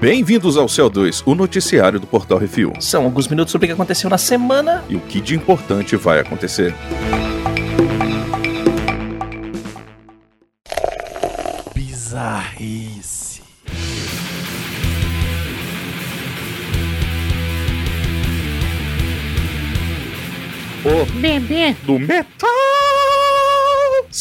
Bem-vindos ao CO2, o noticiário do Portal Refil. São alguns minutos sobre o que aconteceu na semana. E o que de importante vai acontecer. Bizarrice. O bebê do metal.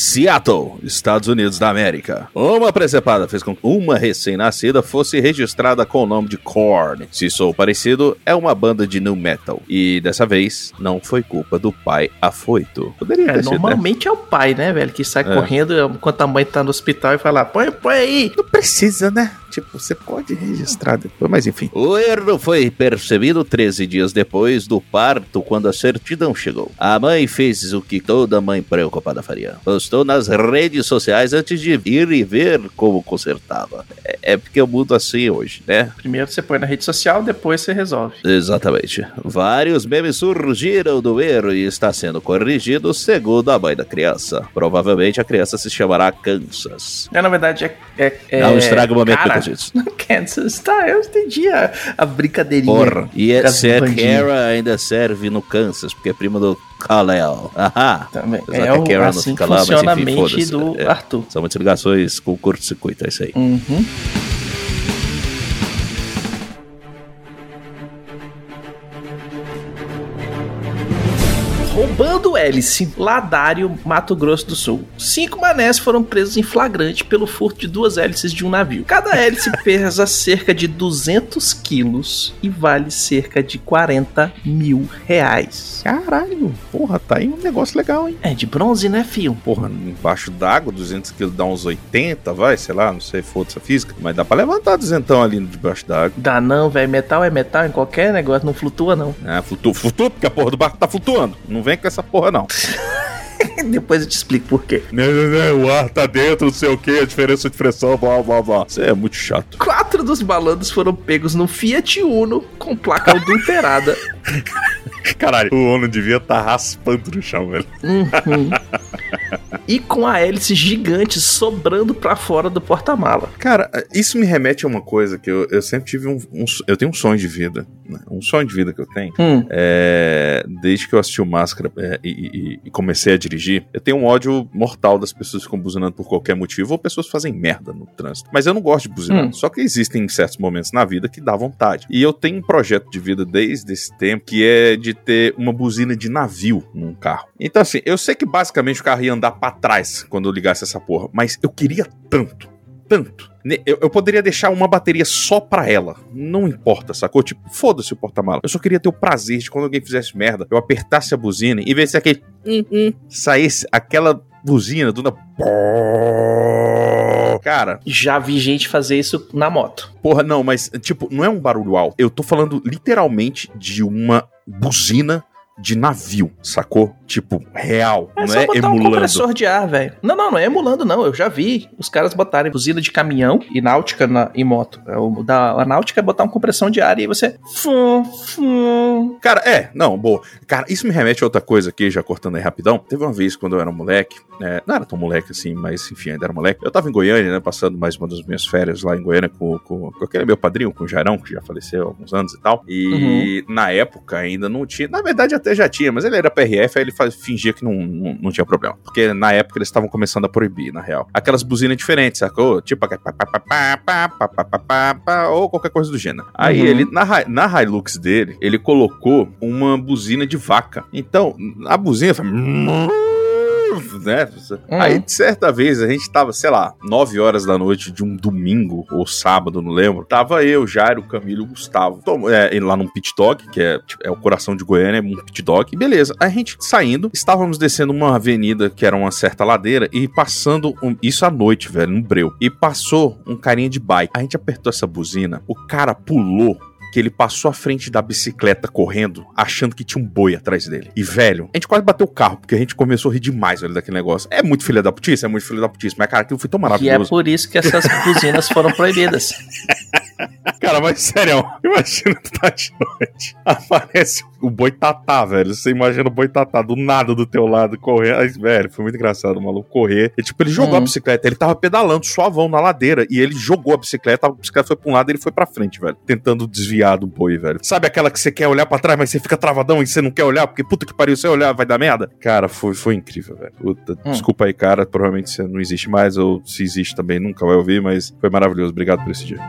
Seattle, Estados Unidos da América. Uma presepada fez com que uma recém-nascida fosse registrada com o nome de Korn. Se sou parecido, é uma banda de new metal. E dessa vez, não foi culpa do pai afoito. Poderia é, ter sido? Normalmente né? é o pai, né, velho, que sai é. correndo enquanto a mãe tá no hospital e fala: põe, põe aí. Não precisa, né? Tipo, você pode registrar depois, mas enfim. O erro foi percebido 13 dias depois do parto, quando a certidão chegou. A mãe fez o que toda mãe preocupada faria. Postou nas redes sociais antes de ir e ver como consertava. É, é porque eu mudo assim hoje, né? Primeiro você põe na rede social, depois você resolve. Exatamente. Vários memes surgiram do erro e está sendo corrigido segundo a mãe da criança. Provavelmente a criança se chamará Kansas. É, na verdade, é. é, é... Não estraga o momento Cara, disso. Kansas, tá, eu entendi a, a brincadeirinha. Porra, e é, se a Kara ainda serve no Kansas, porque é prima do Kal-El. Aham. Também. É o, Kara assim não fica lá, mas enfim, a mente do é, Arthur. São muitas ligações com o curto-circuito, é isso aí. Uhum. Hélice, Ladário, Mato Grosso do Sul. Cinco manés foram presos em flagrante pelo furto de duas hélices de um navio. Cada hélice pesa cerca de 200 quilos e vale cerca de 40 mil reais. Caralho, porra, tá aí um negócio legal, hein? É de bronze, né, fio? Porra, embaixo d'água, 200 quilos dá uns 80, vai, sei lá, não sei, foda-se a física, mas dá pra levantar 200 ali debaixo d'água. Dá não, velho, metal é metal em qualquer negócio, não flutua não. É, flutua, flutua porque a porra do barco tá flutuando. Não vem com essa porra, não. Depois eu te explico por quê. Não, não, não, o ar tá dentro, não sei o que, a diferença de pressão, blá blá blá. Isso é muito chato. Quatro dos malandros foram pegos no Fiat Uno com placa adulterada. Caralho, o Uno devia estar tá raspando no chão, velho. Uhum. e com a hélice gigante sobrando para fora do porta-mala. Cara, isso me remete a uma coisa que eu, eu sempre tive um, um, Eu tenho um sonho de vida. Né? Um sonho de vida que eu tenho. Hum. É, desde que eu assisti o Máscara é, e, e, e, comecei a dirigir, eu tenho um ódio mortal das pessoas que ficam buzinando por qualquer motivo ou pessoas que fazem merda no trânsito. Mas eu não gosto de buzinar. Hum. Só que existem certos momentos na vida que dá vontade. E eu tenho um projeto de vida desde esse tempo que é de ter uma buzina de navio num carro. Então, assim, eu sei que basicamente o carro ia andar pra trás quando eu ligasse essa porra, mas eu queria tanto, tanto. Eu, eu poderia deixar uma bateria só pra ela. Não importa, sacou? Tipo, foda-se o porta-mala. Eu só queria ter o prazer de quando alguém fizesse merda, eu apertasse a buzina e ver se aquele. Hum, hum, saísse aquela buzina do. Cara. Já vi gente fazer isso na moto. Porra, não, mas, tipo, não é um barulho alto. Eu tô falando literalmente de uma buzina de navio, sacou? Tipo, real. É não é botar emulando. um compressor de ar, velho. Não, não, não é emulando, não. Eu já vi os caras botarem buzina de caminhão e náutica na, em moto. É o, da, a náutica é botar uma compressão de ar e você. Fum, fum. Cara, é, não, boa. Cara, isso me remete a outra coisa aqui, já cortando aí rapidão. Teve uma vez quando eu era moleque, é, não era tão moleque assim, mas enfim, ainda era moleque. Eu tava em Goiânia, né, passando mais uma das minhas férias lá em Goiânia com, com, com aquele meu padrinho, com o Jairão, que já faleceu há alguns anos e tal. E uhum. na época ainda não tinha. Na verdade, até já tinha, mas ele era PRF, aí ele faz, fingia que não, não, não, tinha problema. Porque na época eles estavam começando a proibir, na real. Aquelas buzinas diferentes, sacou? Tipo, ou qualquer coisa do gênero. Aí uhum. ele, na, na Hilux dele, ele colocou uma buzina de vaca. Então, a buzina faz né? Uhum. Aí, certa vez, a gente tava, sei lá, 9 horas da noite de um domingo ou sábado, não lembro. Tava eu, Jairo, Camilo e o Gustavo. Tom, é, lá num pit dog, que é, tipo, é o coração de Goiânia, é um pit dog. E beleza. A gente saindo, estávamos descendo uma avenida que era uma certa ladeira e passando um, isso à noite, velho, no breu. E passou um carinha de bike. A gente apertou essa buzina, o cara pulou que ele passou à frente da bicicleta correndo, achando que tinha um boi atrás dele. E, velho, a gente quase bateu o carro, porque a gente começou a rir demais, velho, daquele negócio. É muito filha da putice, é muito filha da putice, mas, cara, aquilo foi tão maravilhoso. E é por isso que essas buzinas foram proibidas. Cara, mas sério, imagina tu tá de noite. Aparece o boitatá, velho. Você imagina o boitatá do nada do teu lado correr. Aí, velho, foi muito engraçado o maluco correr. E, tipo, ele jogou uhum. a bicicleta, ele tava pedalando suavão na ladeira. E ele jogou a bicicleta, a bicicleta foi pra um lado e ele foi pra frente, velho. Tentando desviar do boi, velho. Sabe aquela que você quer olhar pra trás, mas você fica travadão e você não quer olhar, porque puta que pariu, você olhar, vai dar merda? Cara, foi, foi incrível, velho. Puta, hum. Desculpa aí, cara. Provavelmente você não existe mais, ou se existe também, nunca vai ouvir, mas foi maravilhoso. Obrigado por esse dia.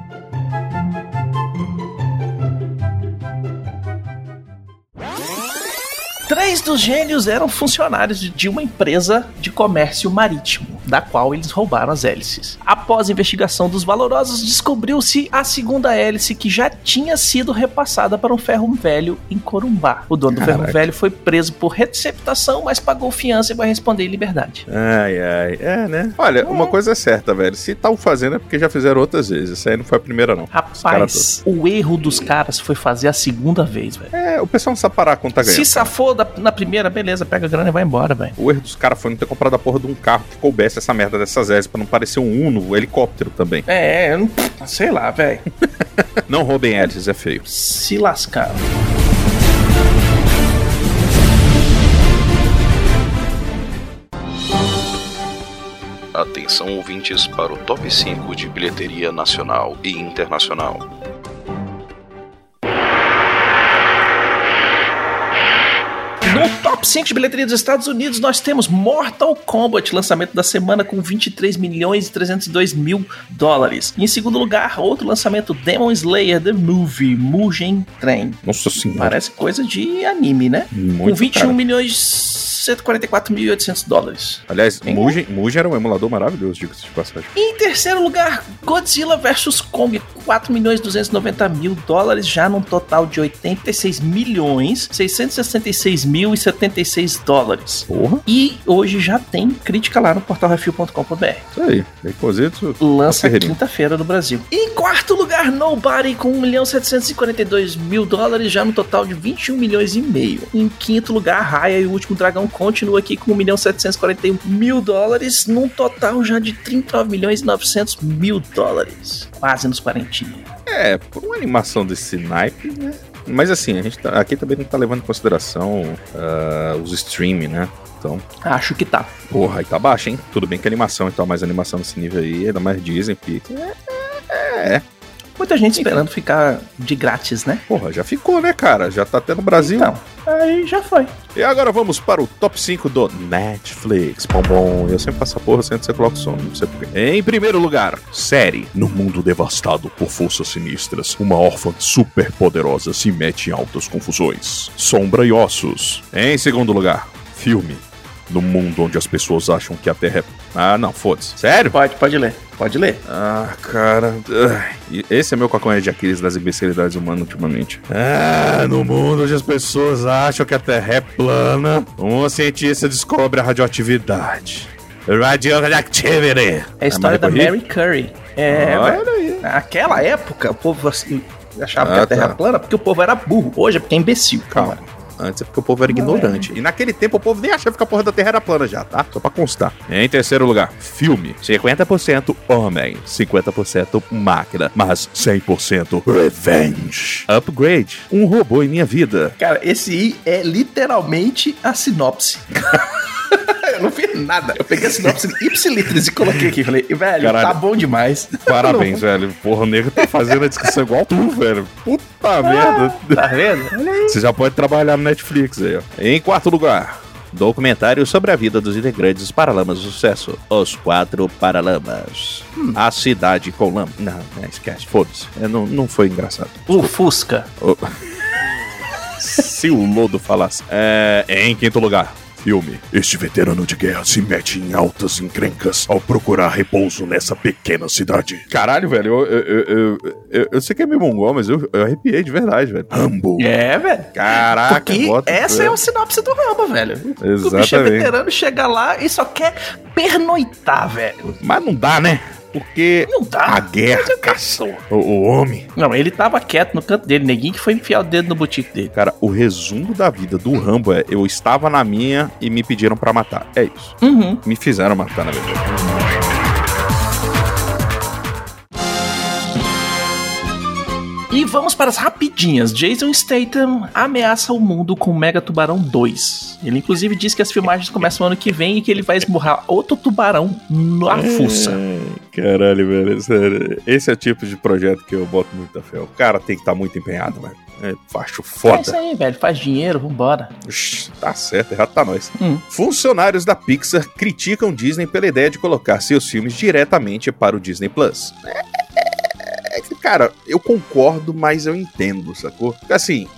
Três dos gênios eram funcionários de uma empresa de comércio marítimo, da qual eles roubaram as hélices. Após a investigação dos valorosos, descobriu-se a segunda hélice que já tinha sido repassada para um ferro velho em Corumbá. O dono do ferro velho foi preso por receptação, mas pagou fiança e vai responder em liberdade. Ai, ai. É, né? Olha, é. uma coisa é certa, velho. Se estão fazendo é porque já fizeram outras vezes. Essa aí não foi a primeira, não. Rapaz, o erro dos caras foi fazer a segunda vez, velho. É, o pessoal não sabe parar quando tá ganhando. Se safou da, na primeira, beleza, pega a grana e vai embora, velho. O erro dos caras foi não ter comprado a porra de um carro que coubesse essa merda dessas hélices pra não parecer um Uno, um helicóptero também. É, eu não, sei lá, velho. não roubem hélices, é feio. Se lascaram. Atenção ouvintes para o top 5 de bilheteria nacional e internacional. No top 5 de bilheteria dos Estados Unidos, nós temos Mortal Kombat, lançamento da semana com 23 milhões e 302 mil dólares. E em segundo lugar, outro lançamento, Demon Slayer The Movie, Mugen Train. Nossa senhora. Parece coisa de anime, né? Muito com 21 cara. milhões 144.800 dólares. Aliás, Mugen, Mugen era um emulador maravilhoso, diga-se de passagem. Em terceiro lugar, Godzilla vs Kong, 4 milhões 290 mil dólares, já num total de 86 milhões 666 mil e 76 dólares. Porra. E hoje já tem crítica lá no portalrefil.com.br. Isso aí, Recosito. Lança quinta-feira no Brasil. Em quarto lugar, Nobody com 1 milhão 742 mil dólares, já no total de 21 milhões e meio. Em quinto lugar, Raya e o Último Dragão continua aqui com 1 milhão 741 mil dólares, num total já de 39 milhões e 900 mil dólares. Quase nos 40. É, por uma animação desse naipe, né? Mas assim, a gente tá, aqui também não tá levando em consideração uh, os streaming, né? Então. Acho que tá. Porra, aí tá baixo, hein? Tudo bem que animação e tal, mais animação nesse nível aí, ainda mais Disney, Pixar. É, é, Muita gente esperando ficar de grátis, né? Porra, já ficou, né, cara? Já tá até no Brasil. Então, aí já foi. E agora vamos para o top 5 do Netflix. Bom, bom, eu sempre passo a porra sem você coloca o som, não sei porquê. Em primeiro lugar, série. No mundo devastado por forças sinistras, uma órfã super poderosa se mete em altas confusões. Sombra e ossos. Em segundo lugar, filme. No mundo onde as pessoas acham que a Terra é. Ah, não, foda-se. Sério? Pode, pode ler. Pode ler. Ah, cara. Esse é meu calcanhar de Aquiles das imbecilidades humanas ultimamente. Ah, no mundo onde as pessoas acham que a Terra é plana, um cientista descobre a radioatividade. Radioactivity. É a história da Mary Curry. É, Olha aí. Naquela época, o povo assim, achava ah, que a Terra tá. é plana porque o povo era burro. Hoje é porque é imbecil. Calma. Cara. Antes é porque o povo era ignorante. E naquele tempo o povo nem achava que a porra da Terra era plana já, tá? Só pra constar. Em terceiro lugar, filme. 50% homem, 50% máquina, mas 100% revenge. Upgrade. Um robô em minha vida. Cara, esse aí é literalmente a sinopse. eu não fiz nada. Eu peguei a sinopse ipsilitris e coloquei aqui. Falei, velho, Caralho. tá bom demais. Parabéns, velho. Porra, o nego tá fazendo a descrição igual tu, velho. Puta ah, merda. Tá vendo? Você já pode trabalhar Netflix aí, ó. Em quarto lugar, Documentário sobre a vida dos integrantes dos Paralamas do Sucesso. Os Quatro Paralamas. Hum. A Cidade com Lama. Não, não esquece, foda-se. É, não, não foi engraçado. O Fusca. O... Se o Lodo falasse. É, em quinto lugar, filme. Este veterano de guerra se mete em altas encrencas ao procurar repouso nessa pequena cidade. Caralho, velho, eu, eu, eu, eu, eu sei que é meio mongol, mas eu, eu arrepiei de verdade, velho. Rambo. É, velho. Caraca, Porque bota, essa velho. é o sinopse do Rambo, velho. Exatamente. O bicho é veterano, chega lá e só quer pernoitar, velho. Mas não dá, né? Porque não dá. a guerra caçou o, o, homem. Não, ele tava quieto no canto dele, neguinho que foi enfiar o dedo no boutique dele. Cara, o resumo da vida do Rambo é: eu estava na minha e me pediram para matar. É isso. Uhum. Me fizeram matar, na verdade. E vamos para as rapidinhas. Jason Statham ameaça o mundo com Mega Tubarão 2. Ele inclusive diz que as filmagens começam ano que vem e que ele vai esmurrar outro tubarão na fuça. Caralho, velho, sério. Esse é o tipo de projeto que eu boto muita fé. O cara tem que estar tá muito empenhado, velho. É, facho foda. É isso aí, velho. Faz dinheiro, vambora. Ux, tá certo, errado tá nós. Hum. Funcionários da Pixar criticam Disney pela ideia de colocar seus filmes diretamente para o Disney Plus. É, é, é cara, eu concordo, mas eu entendo, sacou? Assim,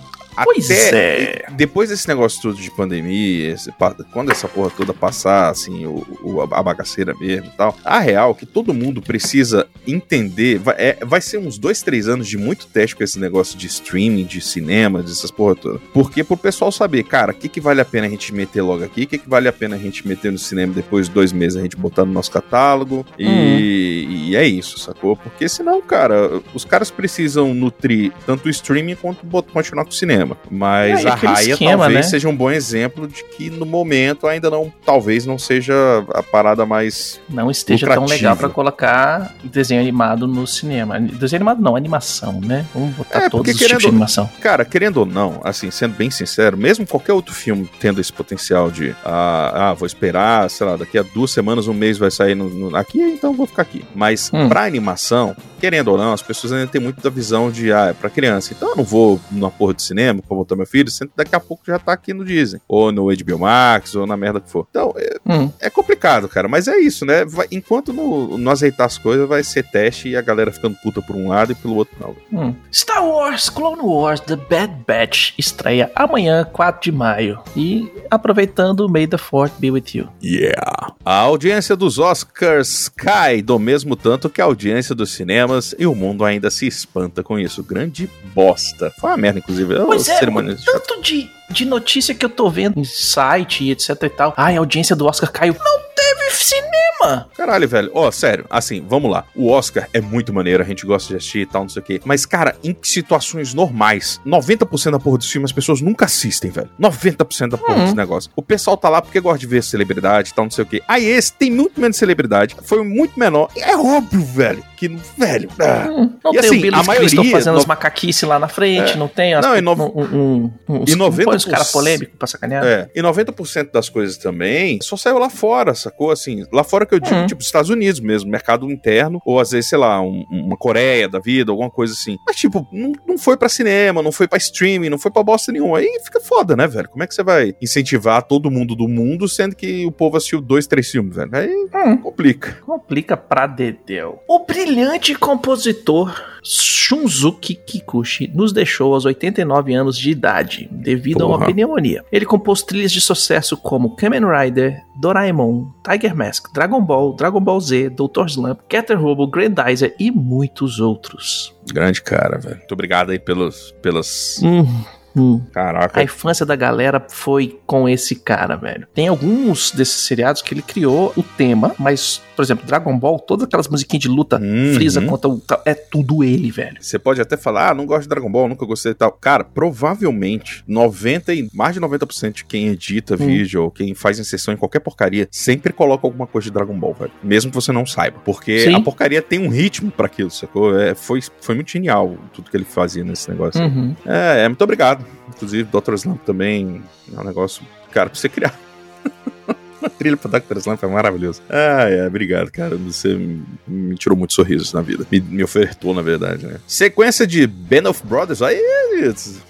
Pois Até é. Depois desse negócio todo de pandemia, esse, quando essa porra toda passar, assim, o, o, a bagaceira mesmo e tal, a real que todo mundo precisa entender, vai, é, vai ser uns dois, três anos de muito teste com esse negócio de streaming, de cinema, dessas porra toda. Porque pro pessoal saber, cara, o que, que vale a pena a gente meter logo aqui, o que, que vale a pena a gente meter no cinema depois de dois meses a gente botar no nosso catálogo. E, uhum. e é isso, sacou? Porque senão, cara, os caras precisam nutrir tanto o streaming quanto continuar com o cinema cinema. Mas é, a Raia esquema, talvez né? seja um bom exemplo de que no momento ainda não, talvez não seja a parada mais não esteja lucrativa. tão legal para colocar desenho animado no cinema. Desenho animado não, animação, né? Vamos botar é, todos os querendo, tipos de animação. Cara, querendo ou não, assim, sendo bem sincero, mesmo qualquer outro filme tendo esse potencial de ah, ah vou esperar, sei lá, daqui a duas semanas, um mês vai sair no, no, aqui, então vou ficar aqui. Mas hum. pra animação, querendo ou não, as pessoas ainda têm muito da visão de, ah, é pra criança. Então eu não vou numa porra de cinema pra botar meu filho, sendo que daqui a pouco já tá aqui no Disney. Ou no HBO Max, ou na merda que for. Então, é, hum. é complicado, cara. Mas é isso, né? Vai, enquanto não, não azeitar as coisas, vai ser teste e a galera ficando puta por um lado e pelo outro não. Hum. Star Wars Clone Wars The Bad Batch estreia amanhã, 4 de maio. E aproveitando, May the Fourth be with you. Yeah. A audiência dos Oscars cai do mesmo tanto que a audiência dos cinemas e o mundo ainda se espanta com isso. Grande bosta. Foi uma merda, inclusive. Pois é, tanto de, de notícia que eu tô vendo em site e etc e tal. Ai, a audiência do Oscar caiu. Não teve cinema. Caralho, velho. Ó, oh, sério, assim, vamos lá. O Oscar é muito maneiro, a gente gosta de assistir e tal, não sei o quê. Mas, cara, em situações normais, 90% da porra dos filmes as pessoas nunca assistem, velho. 90% da porra uhum. dos negócios. O pessoal tá lá porque gosta de ver celebridade e tal, não sei o quê. Aí esse tem muito menos celebridade, foi muito menor. É óbvio, velho, que, velho. Ah. Hum, não e tem assim, o Billy a maioria, fazendo no... as macaquices lá na frente, é. não tem as, não, e no... um, um, um, e 90%, os caras polêmicos pra sacanear. É, e 90% das coisas também só saiu lá fora, sacou? Assim, lá fora que eu digo, uhum. tipo, Estados Unidos mesmo, mercado interno, ou às vezes, sei lá, um, uma Coreia da vida, alguma coisa assim. Mas, tipo, não, não foi pra cinema, não foi pra streaming, não foi pra bosta nenhuma. Aí fica foda, né, velho? Como é que você vai incentivar todo mundo do mundo, sendo que o povo assistiu dois, três filmes, velho? Aí hum. complica. Complica pra dedéu. O brilhante compositor Shunzuki Kikuchi nos deixou aos 89 anos de idade, devido Porra. a uma pneumonia. Ele compôs trilhas de sucesso como Kamen Rider, Doraemon, Tiger Mask, Dragon Ball, Dragon Ball Z, Dr. Slump, Cater Robo, Grandizer e muitos outros. Grande cara, velho. Muito obrigado aí pelos, pelas... Hum Hum. Caraca. A infância da galera foi com esse cara, velho. Tem alguns desses seriados que ele criou o tema, mas, por exemplo, Dragon Ball, todas aquelas musiquinhas de luta, uhum. Freeza contra o. É tudo ele, velho. Você pode até falar, ah, não gosto de Dragon Ball, nunca gostei e tal. Cara, provavelmente 90 e mais de 90% de quem edita hum. vídeo ou quem faz inserção em qualquer porcaria sempre coloca alguma coisa de Dragon Ball, velho. Mesmo que você não saiba. Porque Sim. a porcaria tem um ritmo para aquilo, sacou? É, foi, foi muito genial tudo que ele fazia nesse negócio. Uhum. É, é, muito obrigado. Inclusive, Dr. Slump também é um negócio, cara, pra você criar. A trilha pra Dr. Slump é maravilhoso. Ah, é, obrigado, cara. Você me tirou muitos sorrisos na vida. Me, me ofertou, na verdade, né? Sequência de Band of Brothers, aí,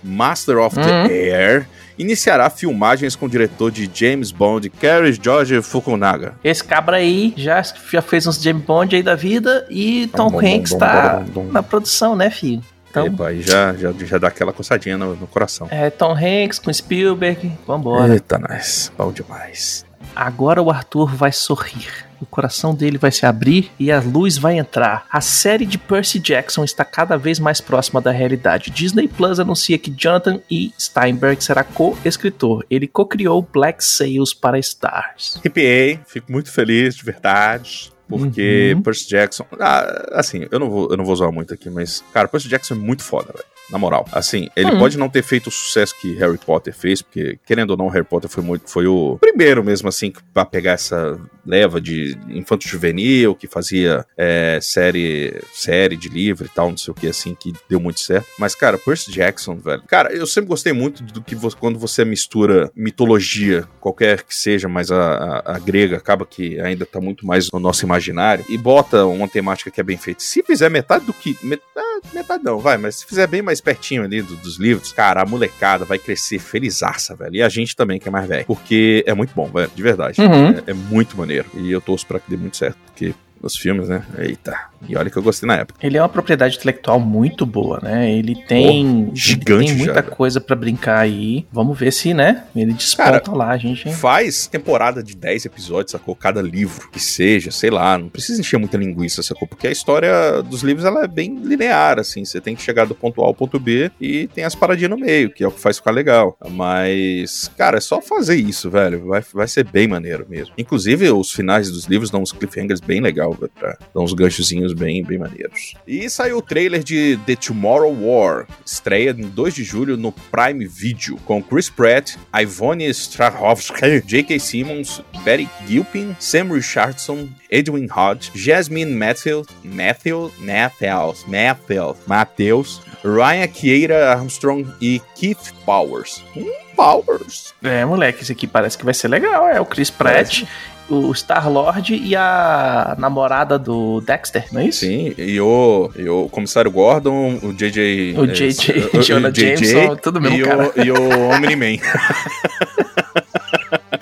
Master of uhum. the Air iniciará filmagens com o diretor de James Bond, Cary George Fukunaga. Esse cabra aí já, já fez uns James Bond aí da vida e Tom bom, Hanks tá na produção, né, filho? Então, Epa, aí já, já, já dá aquela coçadinha no, no, coração. É, Tom Hanks com Spielberg, vambora. Eita, nice. Bom demais. Agora o Arthur vai sorrir. O coração dele vai se abrir e a luz vai entrar. A série de Percy Jackson está cada vez mais próxima da realidade. Disney Plus anuncia que Jonathan E. Steinberg será co-escritor. Ele co-criou Black Sails para Stars. Arrepiei, fico muito feliz, de verdade. Porque uhum. Percy Jackson. Ah, assim, eu não, vou, eu não vou usar muito aqui, mas, cara, Percy Jackson é muito foda, velho Na moral. Assim, ele hum. pode não ter feito o sucesso que Harry Potter fez, porque, querendo ou não, Harry Potter foi, muito, foi o primeiro mesmo, assim, pra pegar essa leva de infanto juvenil, que fazia é, série, série de livro e tal, não sei o que, assim, que deu muito certo. Mas, cara, Percy Jackson, velho. Cara, eu sempre gostei muito do que você, quando você mistura mitologia, qualquer que seja, mas a, a, a, grega acaba que ainda tá muito mais no nosso imaginário, e bota uma temática que é bem feita. Se fizer metade do que. Met, ah, metade não, vai, mas se fizer bem mais pertinho ali do, dos livros, cara, a molecada vai crescer felizaça, velho. E a gente também, que é mais velho. Porque é muito bom, velho, de verdade. Uhum. É, é muito maneiro. E eu torço pra que dê muito certo, porque nos filmes, né? Eita. E olha que eu gostei na época. Ele é uma propriedade intelectual muito boa, né? Ele tem, oh, gigante ele tem muita já, coisa para brincar aí. Vamos ver se, né? Ele desponta Cara, lá, gente. Faz temporada de 10 episódios, sacou? Cada livro que seja, sei lá, não precisa encher muita linguiça, sacou? Porque a história dos livros ela é bem linear, assim. Você tem que chegar do ponto A ao ponto B e tem as paradinhas no meio, que é o que faz ficar legal. Mas, cara, é só fazer isso, velho. Vai, vai ser bem maneiro mesmo. Inclusive, os finais dos livros dão uns cliffhangers bem legal, velho, pra dar uns ganchozinhos bem, bem maneiros. E saiu o trailer de The Tomorrow War, estreia em 2 de julho no Prime Video, com Chris Pratt, Ivone Strahovski, J.K. Simmons, Betty Gilpin, Sam Richardson, Edwin Hodge, Jasmine Matthews, Matthews, Matthews, Matthews, Matthews, Ryan Kieira Armstrong e Keith Powers. Hum, Powers. É, moleque, esse aqui parece que vai ser legal. É o Chris Pratt o Star-Lord e a namorada do Dexter, não é isso? Sim, e o, e o comissário Gordon, o J.J. O J.J. É, Jonah Jameson, tudo mesmo e cara. O, e o Omni-Man.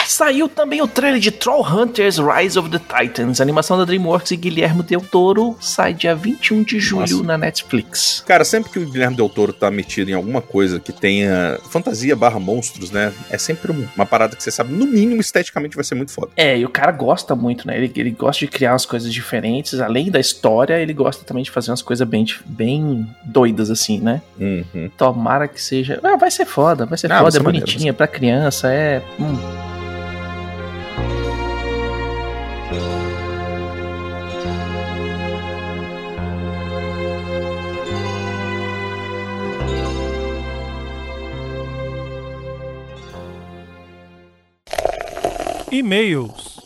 Saiu também o trailer de Troll Hunters Rise of the Titans, animação da DreamWorks e Guilherme Del Toro, sai dia 21 de julho Nossa. na Netflix. Cara, sempre que o Guilherme Del Toro tá metido em alguma coisa que tenha fantasia barra monstros, né? É sempre uma parada que você sabe, no mínimo, esteticamente vai ser muito foda. É, e o cara gosta muito, né? Ele, ele gosta de criar umas coisas diferentes, além da história, ele gosta também de fazer umas coisas bem, bem doidas, assim, né? Uhum. Tomara que seja. Ah, vai ser foda, vai ser ah, foda, é bonitinha, maneiro, pra criança, é. Hum. E-mails.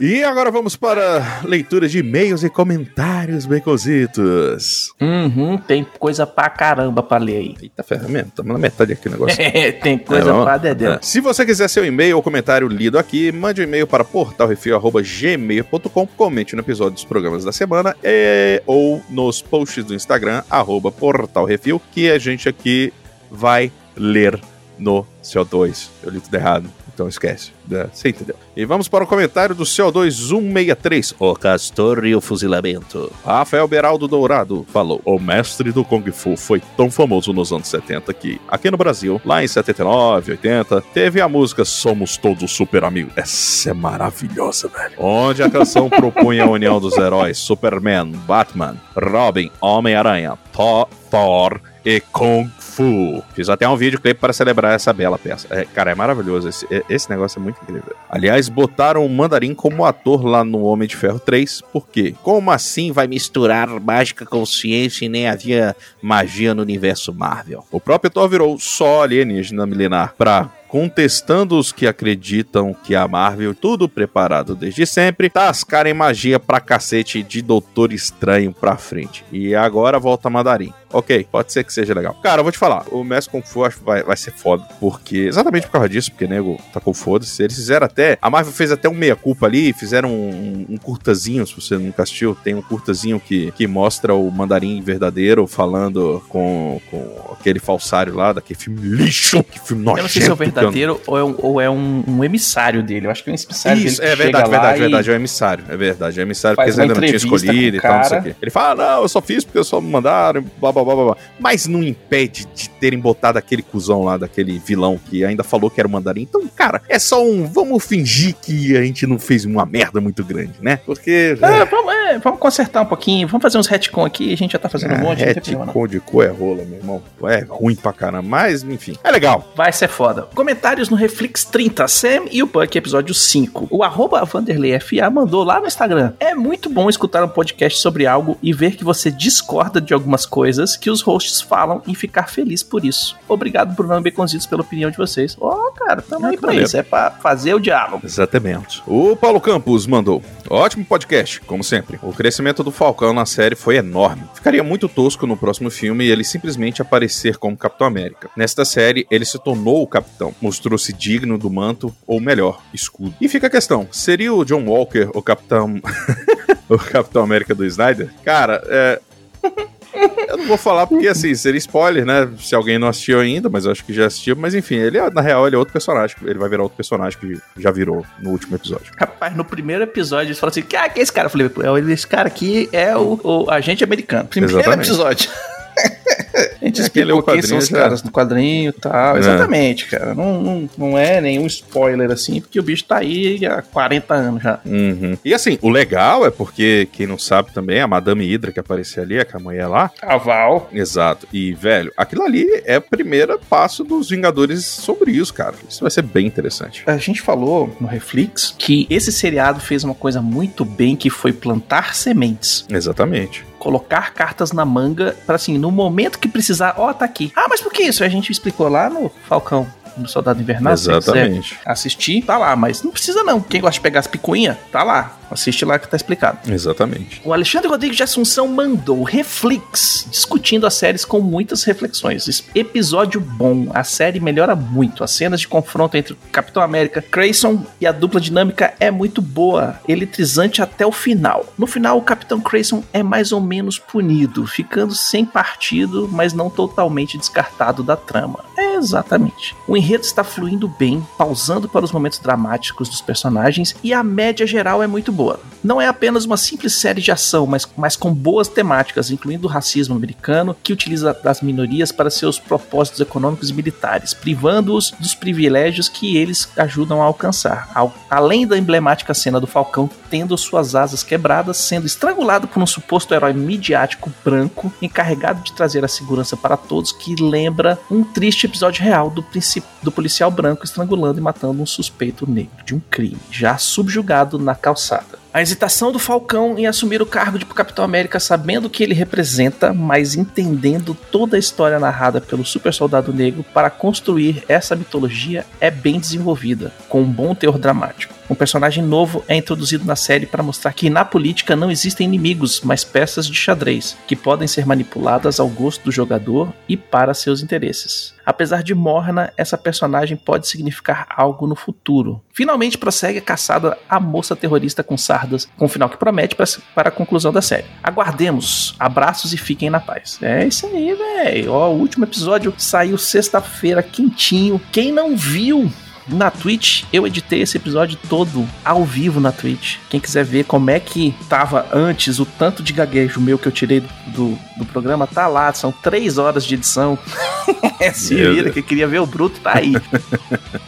E agora vamos para leitura de e-mails e comentários, becositos. Uhum, tem coisa pra caramba pra ler aí. Eita ferramenta, estamos na metade aqui do negócio. É, tem coisa é, pra dedéu. É. Se você quiser seu e-mail ou comentário lido aqui, mande um e-mail para portalrefil.gmail.com, comente no episódio dos programas da semana e, ou nos posts do Instagram, arroba portalrefil, que a gente aqui vai ler no CO2. Eu li tudo errado. Então esquece. Né? Você entendeu? E vamos para o comentário do CO2 163. O Castor e o Fuzilamento. Rafael Beraldo Dourado falou: O mestre do Kung Fu foi tão famoso nos anos 70 que, aqui no Brasil, lá em 79, 80, teve a música Somos Todos Super Amigos. Essa é maravilhosa, velho. Onde a canção propunha a união dos heróis Superman, Batman, Robin, Homem-Aranha, Thor, Thor e Kung Fu. Fiz até um videoclipe para celebrar essa bela peça. É, cara, é maravilhoso. Esse, esse negócio é muito incrível. Aliás, botaram o Mandarim como ator lá no Homem de Ferro 3. Por quê? Como assim vai misturar mágica com ciência e nem havia magia no universo Marvel? O próprio Thor virou só alienígena milenar pra contestando os que acreditam que a Marvel, tudo preparado desde sempre, tascarem magia pra cacete de Doutor Estranho pra frente. E agora volta Mandarim. Ok, pode ser que seja legal. Cara, eu vou te falar, o Mestre Kung Fu acho que vai, vai ser foda, porque exatamente por causa disso, porque nego tá com foda-se. Eles fizeram até, a Marvel fez até um meia-culpa ali, fizeram um, um, curtazinho, se você nunca assistiu, tem um curtazinho que, que mostra o Mandarim verdadeiro falando com, com aquele falsário lá, daquele filme lixo, que filme nojento. Eu não sei se é o verdadeiro ou é, um, ou é um, um, emissário dele, eu acho que é um emissário Isso, dele. é verdade, verdade, verdade, é um emissário, é verdade, é um emissário, porque eles ainda não tinham escolhido e tal, não sei o quê. Ele fala, ah, não, eu só fiz porque eu só me mandaram, blá blá, blá, blá. Mas não impede de terem botado aquele cuzão lá, daquele vilão que ainda falou que era o mandarim. Então, cara, é só um. Vamos fingir que a gente não fez uma merda muito grande, né? Porque. É, vamos, é, vamos consertar um pouquinho, vamos fazer uns retcon aqui, a gente já tá fazendo um monte de Retcon de cu é rola, meu irmão. É ruim pra caramba, mas enfim, é legal. Vai ser foda. Comentários no Reflex 30, Sam e o Buck, episódio 5. O arroba FA mandou lá no Instagram. É muito bom escutar um podcast sobre algo e ver que você discorda de algumas coisas que os hosts falam e ficar feliz por isso. Obrigado, Bruno Beconzitos, pela opinião de vocês. Ó, oh, cara, tamo aí pra isso. É pra fazer o diálogo. Exatamente. O Paulo Campos mandou. Ótimo podcast, como sempre. O crescimento do Falcão na série foi enorme. Ficaria muito tosco no próximo filme ele simplesmente aparecer como Capitão América. Nesta série, ele se tornou o capitão, mostrou-se digno do manto, ou melhor, escudo. E fica a questão: seria o John Walker o Capitão. o Capitão América do Snyder? Cara, é. Eu não vou falar porque, assim, seria spoiler, né? Se alguém não assistiu ainda, mas eu acho que já assistiu. Mas enfim, ele, na real, ele é outro personagem. Ele vai virar outro personagem que já virou no último episódio. Rapaz, no primeiro episódio, eles falaram assim: ah, que é esse cara? Eu falei, esse cara aqui é o, o agente americano. Primeiro Exatamente. episódio. A gente é explicou quem são os já... caras do quadrinho e tal. É. Exatamente, cara. Não, não, não é nenhum spoiler assim, porque o bicho tá aí há 40 anos já. Uhum. E assim, o legal é porque, quem não sabe também, a Madame Hydra que apareceu ali, a mulher lá. A Val. Exato. E, velho, aquilo ali é o primeiro passo dos Vingadores sobre isso, cara. Isso vai ser bem interessante. A gente falou no Reflex que esse seriado fez uma coisa muito bem que foi plantar sementes. Exatamente colocar cartas na manga para assim, no momento que precisar, ó, oh, tá aqui. Ah, mas por que isso? A gente explicou lá no Falcão do Soldado Invernal. Exatamente. assistir, tá lá, mas não precisa não. Quem gosta de pegar as picuinhas, tá lá. Assiste lá que tá explicado. Exatamente. O Alexandre Rodrigues de Assunção mandou Reflex, discutindo as séries com muitas reflexões. Episódio bom. A série melhora muito. As cenas de confronto entre o Capitão América, Crayson e a dupla dinâmica é muito boa, eletrizante até o final. No final, o Capitão Crayson é mais ou menos punido, ficando sem partido, mas não totalmente descartado da trama. É exatamente. O enredo está fluindo bem, pausando para os momentos dramáticos dos personagens e a média geral é muito boa. Não é apenas uma simples série de ação, mas, mas com boas temáticas, incluindo o racismo americano, que utiliza das minorias para seus propósitos econômicos e militares, privando-os dos privilégios que eles ajudam a alcançar. Ao, além da emblemática cena do Falcão tendo suas asas quebradas, sendo estrangulado por um suposto herói midiático branco encarregado de trazer a segurança para todos, que lembra um triste episódio real do do policial branco estrangulando e matando um suspeito negro de um crime, já subjugado na calçada. A hesitação do Falcão em assumir o cargo de Capitão América, sabendo o que ele representa, mas entendendo toda a história narrada pelo super soldado negro para construir essa mitologia, é bem desenvolvida, com um bom teor dramático. Um personagem novo é introduzido na série para mostrar que na política não existem inimigos, mas peças de xadrez, que podem ser manipuladas ao gosto do jogador e para seus interesses. Apesar de morna, essa personagem pode significar algo no futuro. Finalmente prossegue a caçada à moça terrorista com sardas, com um final que promete para a conclusão da série. Aguardemos, abraços e fiquem na paz. É isso aí, velho. O último episódio saiu sexta-feira, quentinho. Quem não viu, na Twitch. Eu editei esse episódio todo ao vivo na Twitch. Quem quiser ver como é que tava antes, o tanto de gaguejo meu que eu tirei do, do programa, tá lá. São três horas de edição. é, se vira, que queria ver o Bruto, tá aí.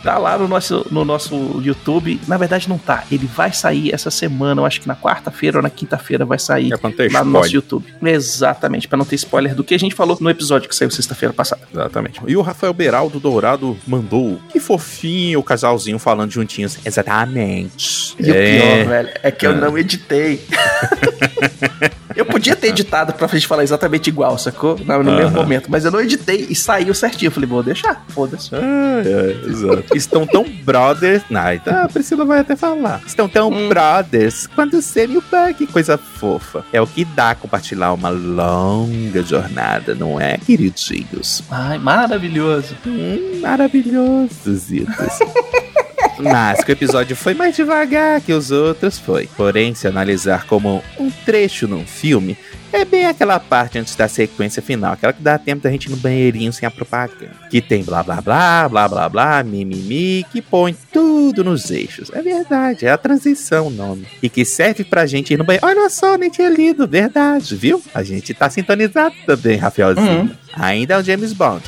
tá lá no nosso, no nosso YouTube. Na verdade, não tá. Ele vai sair essa semana. Eu acho que na quarta-feira ou na quinta-feira vai sair é lá no nosso YouTube. Exatamente, para não ter spoiler do que a gente falou no episódio que saiu sexta-feira passada. Exatamente. E o Rafael Beraldo Dourado mandou. Que fofinho o casalzinho falando juntinhos. Exatamente. E é. o pior, velho, é que eu não editei. eu podia ter editado pra gente falar exatamente igual, sacou? No, no mesmo momento, mas eu não editei e saiu certinho. Eu falei, vou deixar, foda-se. Ah, é, exato. Estão tão brothers. Ah, então a Priscila vai até falar. Estão tão hum. brothers quando Sam e o Buck, coisa fofa. É o que dá compartilhar uma longa jornada, não é, queridinhos? Ai, maravilhoso. Hum, maravilhoso, Zitos. Mas que o episódio foi mais devagar que os outros, foi. Porém, se analisar como um trecho num filme, é bem aquela parte antes da sequência final, aquela que dá tempo da gente ir no banheirinho sem a propaganda. Que tem blá blá blá, blá blá blá, mimimi, que põe tudo nos eixos. É verdade, é a transição o nome. E que serve pra gente ir no banheiro. Olha só, nem tinha lido, verdade, viu? A gente tá sintonizado também, Rafaelzinho. Uhum. Ainda é o James Bond.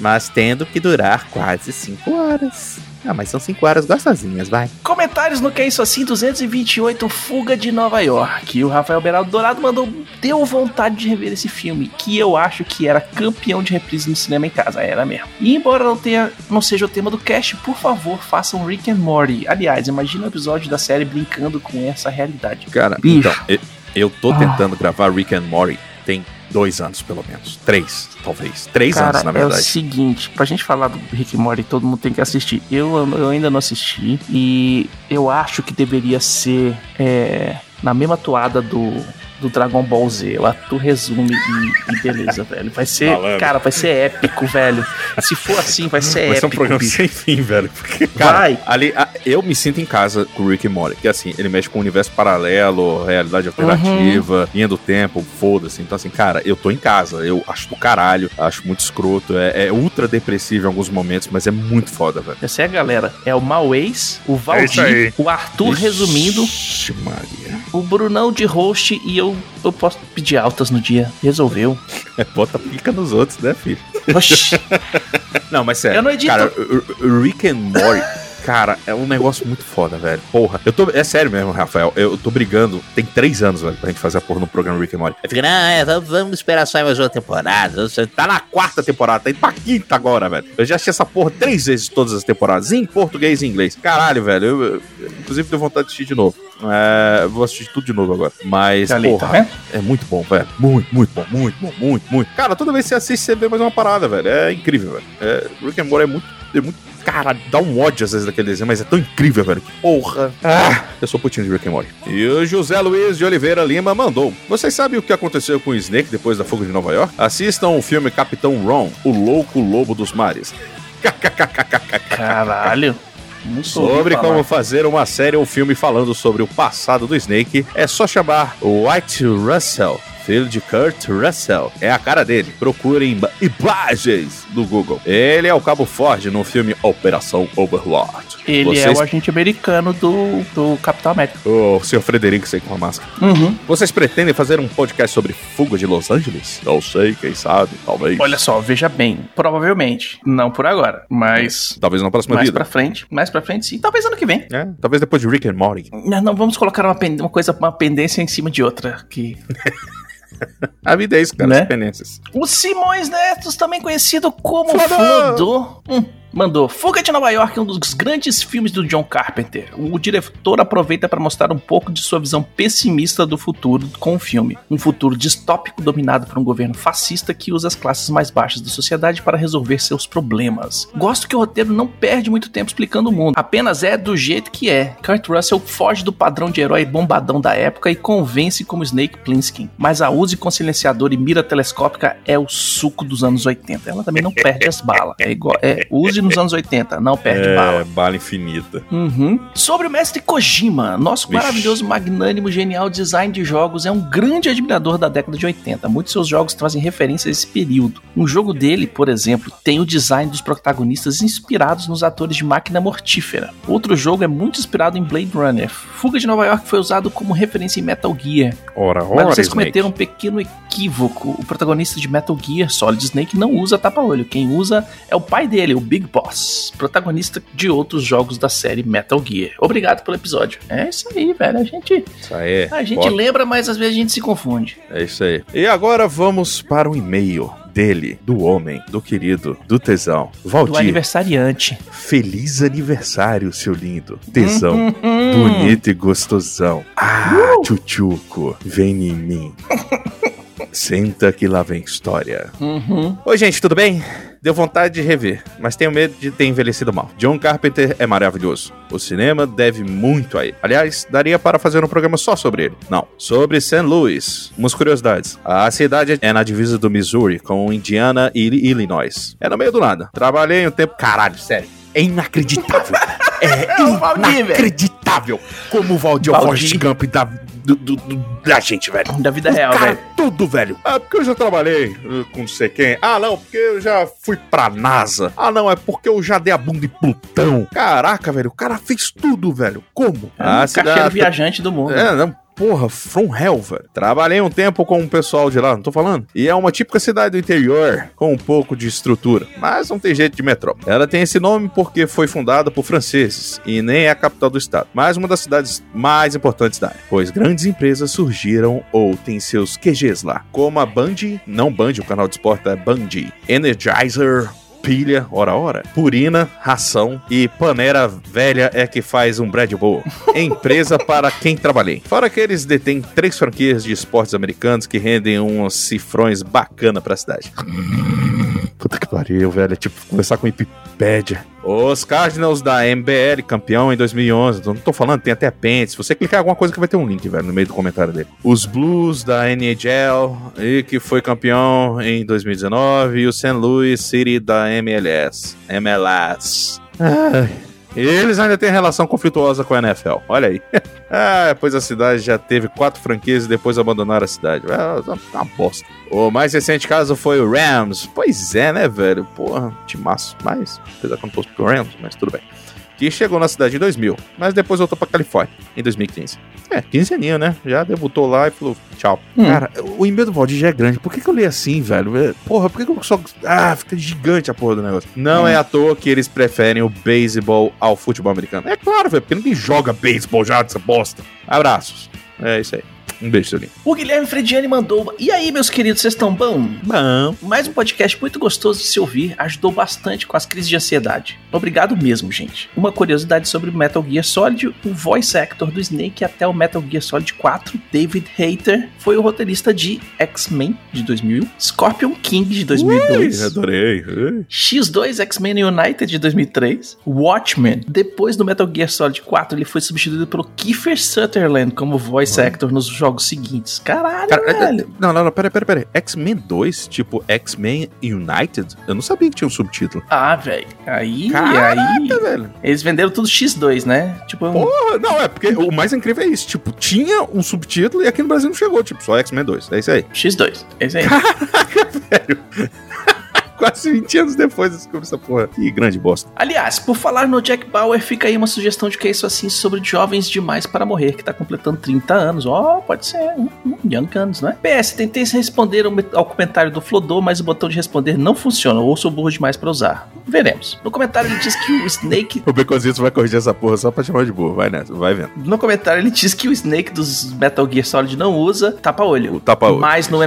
Mas tendo que durar quase 5 horas. Ah, mas são 5 horas gostosinhas, vai. Comentários no Que é Isso Assim 228, Fuga de Nova York. O Rafael Beraldo Dourado mandou, deu vontade de rever esse filme, que eu acho que era campeão de reprise no cinema em casa, era mesmo. E embora não, tenha, não seja o tema do cast, por favor, façam Rick and Morty. Aliás, imagina o episódio da série brincando com essa realidade. Cara, Bicho. então, eu, eu tô ah. tentando gravar Rick and Morty tem dois anos, pelo menos. Três, talvez. Três Cara, anos, na verdade. É o seguinte, pra gente falar do Rick Morty, todo mundo tem que assistir. Eu, eu ainda não assisti e eu acho que deveria ser é, na mesma toada do do Dragon Ball Z. Lá tu resume e, e beleza, velho. Vai ser, cara, vai ser épico, velho. Se for assim, vai ser vai épico. Vai ser um programa bicho. sem fim, velho. Porque, cara, vai. ali, eu me sinto em casa com o Rick e Morty, que assim, ele mexe com o universo paralelo, realidade alternativa, uhum. linha do tempo, foda-se. Então, assim, cara, eu tô em casa. Eu acho do caralho, acho muito escroto. É, é ultra depressivo em alguns momentos, mas é muito foda, velho. Essa é a galera. É o Mauês, o Valdir, é o Arthur Ixi, resumindo. Maria. O Brunão de host e eu eu, posso pedir altas no dia. Resolveu. É, bota pica nos outros, né, filho? Oxi. não, mas sério. Eu não edito. Cara, Rick and Morty. Cara, é um negócio muito foda, velho. Porra. Eu tô. É sério mesmo, Rafael. Eu tô brigando. Tem três anos, velho, pra gente fazer a porra no programa Rick and Morty. Eu fico, não, é, vamos, esperar só mais uma temporada. Tá na quarta temporada, tá indo pra quinta agora, velho. Eu já assisti essa porra três vezes todas as temporadas, em português e inglês. Caralho, velho. Eu, eu, inclusive, deu vontade de assistir de novo. É, vou assistir tudo de novo agora. Mas, porra, tá é muito bom, velho. Muito, muito bom, muito bom, muito, muito. Cara, toda vez que você assiste, você vê mais uma parada, velho. É incrível, velho. É, Rick and Morty é muito, é muito Cara, dá um ódio às vezes daquele desenho, mas é tão incrível, velho. Que porra. Ah, eu sou putinho de Rick and Morty. E o José Luiz de Oliveira Lima mandou. Vocês sabem o que aconteceu com o Snake depois da fuga de Nova York? Assistam o filme Capitão Ron, o louco lobo dos mares. Caralho. sobre como fazer uma série ou filme falando sobre o passado do Snake, é só chamar White Russell filho de Kurt Russell. É a cara dele. Procurem imagens do Google. Ele é o Cabo Ford no filme Operação Overlord. Ele Vocês... é o agente americano do, do Capitão América. O senhor Frederico sei com a máscara. Uhum. Vocês pretendem fazer um podcast sobre fuga de Los Angeles? Não sei, quem sabe, talvez. Olha só, veja bem. Provavelmente. Não por agora, mas... Talvez na próxima mais vida. Mais pra frente. Mais pra frente, sim. Talvez ano que vem. É, talvez depois de Rick and Morty. Não, não vamos colocar uma, uma coisa, uma pendência em cima de outra. Que... A vida é isso, cara, né? experiências. O Simões Netos, também conhecido como Flodô. Hum mandou Fuga de Nova York é um dos grandes filmes do John Carpenter. O diretor aproveita para mostrar um pouco de sua visão pessimista do futuro com o filme. Um futuro distópico dominado por um governo fascista que usa as classes mais baixas da sociedade para resolver seus problemas. Gosto que o roteiro não perde muito tempo explicando o mundo, apenas é do jeito que é. Kurt Russell foge do padrão de herói bombadão da época e convence como Snake Plissken, mas a use com silenciador e mira telescópica é o suco dos anos 80. Ela também não perde as balas. É igual, é, use nos anos 80, não perde é, bala. bala infinita. Uhum. Sobre o mestre Kojima, nosso Vixe. maravilhoso, magnânimo, genial design de jogos, é um grande admirador da década de 80. Muitos de seus jogos trazem referência a esse período. Um jogo dele, por exemplo, tem o design dos protagonistas inspirados nos atores de Máquina Mortífera. Outro jogo é muito inspirado em Blade Runner. Fuga de Nova York foi usado como referência em Metal Gear. Ora, ora, Mas vocês cometeram um pequeno equívoco. O protagonista de Metal Gear Solid Snake não usa tapa-olho. Quem usa é o pai dele, o Big Boss, protagonista de outros jogos da série Metal Gear. Obrigado pelo episódio. É isso aí, velho. A gente, isso aí. A gente lembra, mas às vezes a gente se confunde. É isso aí. E agora vamos para o e-mail dele, do homem, do querido, do tesão. Valdir. Do aniversariante. Feliz aniversário, seu lindo. Tesão. bonito e gostosão. Ah, uh! tchutchuco, vem em mim. Senta que lá vem história. Uhum. Oi, gente, tudo bem? Deu vontade de rever, mas tenho medo de ter envelhecido mal. John Carpenter é maravilhoso. O cinema deve muito a ele. Aliás, daria para fazer um programa só sobre ele. Não, sobre St. Louis. Umas curiosidades. A cidade é na divisa do Missouri com Indiana e Illinois. É no meio do nada. Trabalhei um tempo. Caralho, sério. É inacreditável. é, é inacreditável como o Valdir Forrest Gump da do, do, do, da gente, velho. Da vida real, velho. Tudo, velho. Ah, porque eu já trabalhei uh, com não sei quem. Ah, não, porque eu já fui pra NASA. Ah, não, é porque eu já dei a bunda em Plutão. Caraca, velho, o cara fez tudo, velho. Como? É ah, um caixeiro viajante do mundo. É, não, porra, From Hell, velho. Trabalhei um tempo com o pessoal de lá, não tô falando? E é uma típica cidade do interior, com um pouco de estrutura, mas não tem jeito de metrô. Ela tem esse nome porque foi fundada por franceses e nem é a capital do estado, mas uma das cidades mais importantes da área, pois grandes empresas surgiram ou têm seus QGs lá, como a Band, não Band, o canal de esporte é Band, Energizer, pilha, hora hora, purina, ração e panera velha é que faz um bread bowl. Empresa para quem trabalhei. Fora que eles detêm três franquias de esportes americanos que rendem uns cifrões bacana pra cidade. Puta que pariu, velho. É tipo conversar com Wikipedia. Os Cardinals da MBL, campeão em 2011. Não tô falando, tem até apêndice. Se você clicar em alguma coisa que vai ter um link, velho, no meio do comentário dele. Os Blues da NHL, e que foi campeão em 2019. E o St. Louis City da MLS. MLS. Ai. Eles ainda têm relação conflituosa com a NFL. Olha aí. ah, pois a cidade já teve quatro franquias e depois abandonaram a cidade. É uma bosta. O mais recente caso foi o Rams. Pois é, né, velho? Porra, timaço. Mas, apesar que eu não torço pro Rams, mas tudo bem que chegou na cidade em 2000, mas depois voltou pra Califórnia em 2015. É, 15 aninhos, né? Já debutou lá e falou tchau. Hum. Cara, o e-mail do Valdir já é grande. Por que, que eu li assim, velho? É, porra, por que, que eu só. Ah, fica gigante a porra do negócio. Não hum. é à toa que eles preferem o beisebol ao futebol americano. É claro, velho, porque ninguém joga beisebol já dessa bosta. Abraços. É isso aí. Um beijo, Solinho. O Guilherme Frediani mandou. E aí, meus queridos, vocês estão bom? Bom. Mais um podcast muito gostoso de se ouvir, ajudou bastante com as crises de ansiedade. Obrigado mesmo, gente. Uma curiosidade sobre o Metal Gear Solid: o voice actor do Snake até o Metal Gear Solid 4, David Hayter, foi o roteirista de X-Men de 2001, Scorpion King de 2002, Ui, adorei. X2 X-Men United de 2003, Watchmen. Depois do Metal Gear Solid 4, ele foi substituído pelo Kiefer Sutherland como voice actor nos jogos jogos seguintes. Caralho, Cara, é, é, velho. Não, não, não, pera, pera, pera. X-Men 2, tipo X-Men United? Eu não sabia que tinha um subtítulo. Ah, velho. Aí, Caraca, aí. velho. Eles venderam tudo X2, né? Tipo. Porra, não, é porque o mais incrível é isso. Tipo, tinha um subtítulo e aqui no Brasil não chegou. Tipo, só X-Men 2. É isso aí. X2. É isso aí. Caraca, velho quase 20 anos depois descobri essa porra. Que grande bosta. Aliás, por falar no Jack Bauer, fica aí uma sugestão de que é isso assim sobre Jovens Demais para Morrer, que tá completando 30 anos. Ó, oh, pode ser. Um, um, young anos, né? PS, tentei responder ao comentário do Flodô, mas o botão de responder não funciona, ou sou burro demais para usar. Veremos. No comentário ele diz que o Snake. o Beconzito vai corrigir essa porra só pra chamar de burro. Vai nessa, vai vendo. No comentário ele diz que o Snake dos Metal Gear Solid não usa tapa-olho. Tapa-olho. Mas no,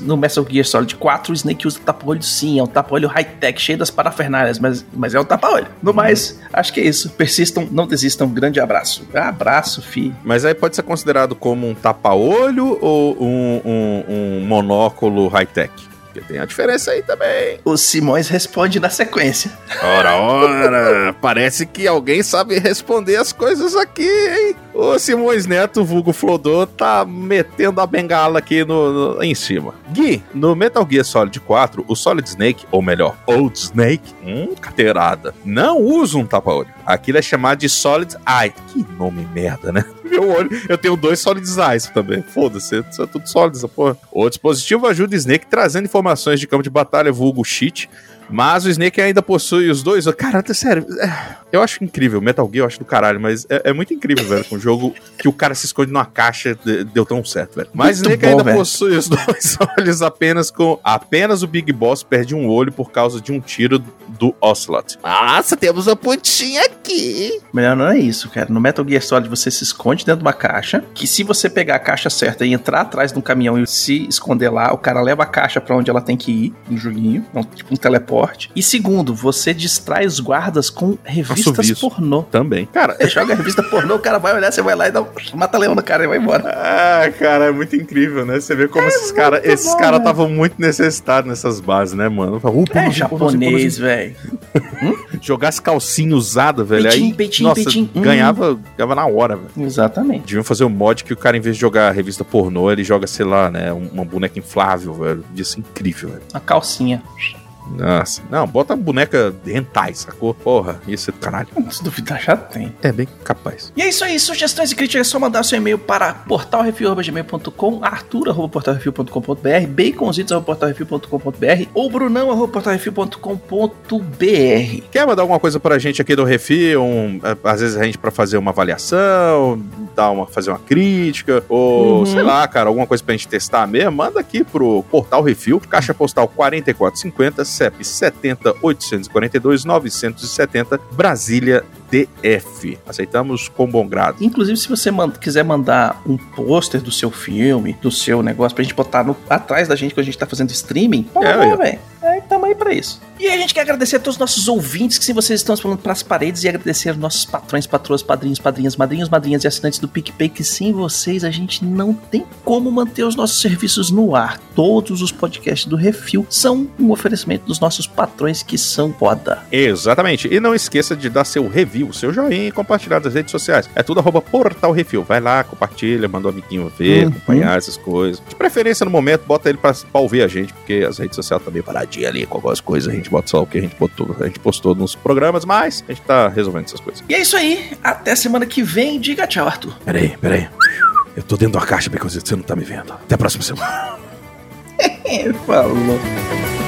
no Metal Gear Solid 4 o Snake usa tapa-olho sim, é um tapa-olho high-tech, cheio das parafernálias, mas, mas é um tapa-olho. No mais, acho que é isso. Persistam, não desistam. Grande abraço. Abraço, fi. Mas aí pode ser considerado como um tapa-olho ou um, um, um monóculo high-tech? Porque tem a diferença aí também. O Simões responde na sequência. Ora, ora! Parece que alguém sabe responder as coisas aqui, hein? O Simões Neto, vulgo Flodô, tá metendo a bengala aqui no, no, em cima. Gui, no Metal Gear Solid 4, o Solid Snake, ou melhor, Old Snake, hum, carteirada, não usa um tapa-olho. Aquilo é chamado de Solid Eye. Que nome merda, né? Meu olho, eu tenho dois Solid Eyes também. Foda-se, isso é tudo sólido essa porra. O dispositivo ajuda Snake trazendo informações de campo de batalha, vulgo cheat, mas o Snake ainda possui os dois. Cara, sério, é, eu acho incrível. Metal Gear eu acho do caralho, mas é, é muito incrível, velho. Com um jogo que o cara se esconde numa caixa deu tão certo, velho. Mas muito Snake bom, ainda velho. possui os dois olhos apenas com. Apenas o Big Boss perde um olho por causa de um tiro do Ocelot. Nossa, temos uma pontinha aqui. Melhor não é isso, cara. No Metal Gear Solid você se esconde dentro de uma caixa. Que se você pegar a caixa certa e entrar atrás de um caminhão e se esconder lá, o cara leva a caixa para onde ela tem que ir, no joguinho. Tipo um teleporte e segundo, você distrai os guardas com revistas pornô. Também. Cara, você joga a revista pornô, o cara vai olhar, você vai lá e dá, mata leão no cara e vai embora. Ah, cara, é muito incrível, né? Você vê como é esses caras esses caras estavam muito necessitados nessas bases, né, mano? Upa, é japonês, velho. hum? Jogasse calcinha usada, velho. Aí, peitinho, nossa, peitinho. ganhava, ganhava na hora, velho. Exatamente. Deviam fazer um mod que o cara, em vez de jogar a revista pornô, ele joga, sei lá, né, uma boneca inflável, velho. Devia ser incrível, velho. Uma calcinha. Nossa. Não, bota boneca hentai, sacou? Porra, isso é do caralho. Se duvidar, já tem. É bem capaz. E é isso aí. Sugestões e críticas é só mandar seu e-mail para portalrefil.gmail.com, arthur.portalrefil.com.br, baconzitos.portalrefil.com.br ou brunão.portalrefil.com.br. Quer mandar alguma coisa pra gente aqui do Refil? Um, às vezes a gente pra fazer uma avaliação, dar uma, fazer uma crítica, ou uhum. sei lá, cara, alguma coisa pra gente testar mesmo, manda aqui pro Portal Refil, caixa postal 4450, CEP 70 842 970, Brasília, DF. Aceitamos com bom grado. Inclusive, se você quiser mandar um pôster do seu filme, do seu negócio, pra gente botar no, atrás da gente quando a gente tá fazendo streaming, é, velho. É, tamo aí pra isso. E a gente quer agradecer a todos os nossos ouvintes, que se vocês estão falando pras paredes, e agradecer aos nossos patrões, patroas, padrinhos, padrinhas, madrinhos, madrinhas e assinantes do PicPay, que sem vocês a gente não tem como manter os nossos serviços no ar. Todos os podcasts do Refil são um oferecimento dos nossos patrões que são foda. Exatamente. E não esqueça de dar seu review, seu joinha e compartilhar nas redes sociais. É tudo arroba Portal Refil. Vai lá, compartilha, manda um amiguinho ver, uhum. acompanhar essas coisas. De preferência no momento, bota ele pra, pra ouvir a gente, porque as redes sociais também tá paradinha ali com algumas coisas. A gente bota só o que a gente botou, a gente postou nos programas, mas a gente tá resolvendo essas coisas. E é isso aí. Até semana que vem. Diga tchau, Arthur. Peraí, peraí. Eu tô dentro da caixa, porque você não tá me vendo. Até a próxima semana. Falou.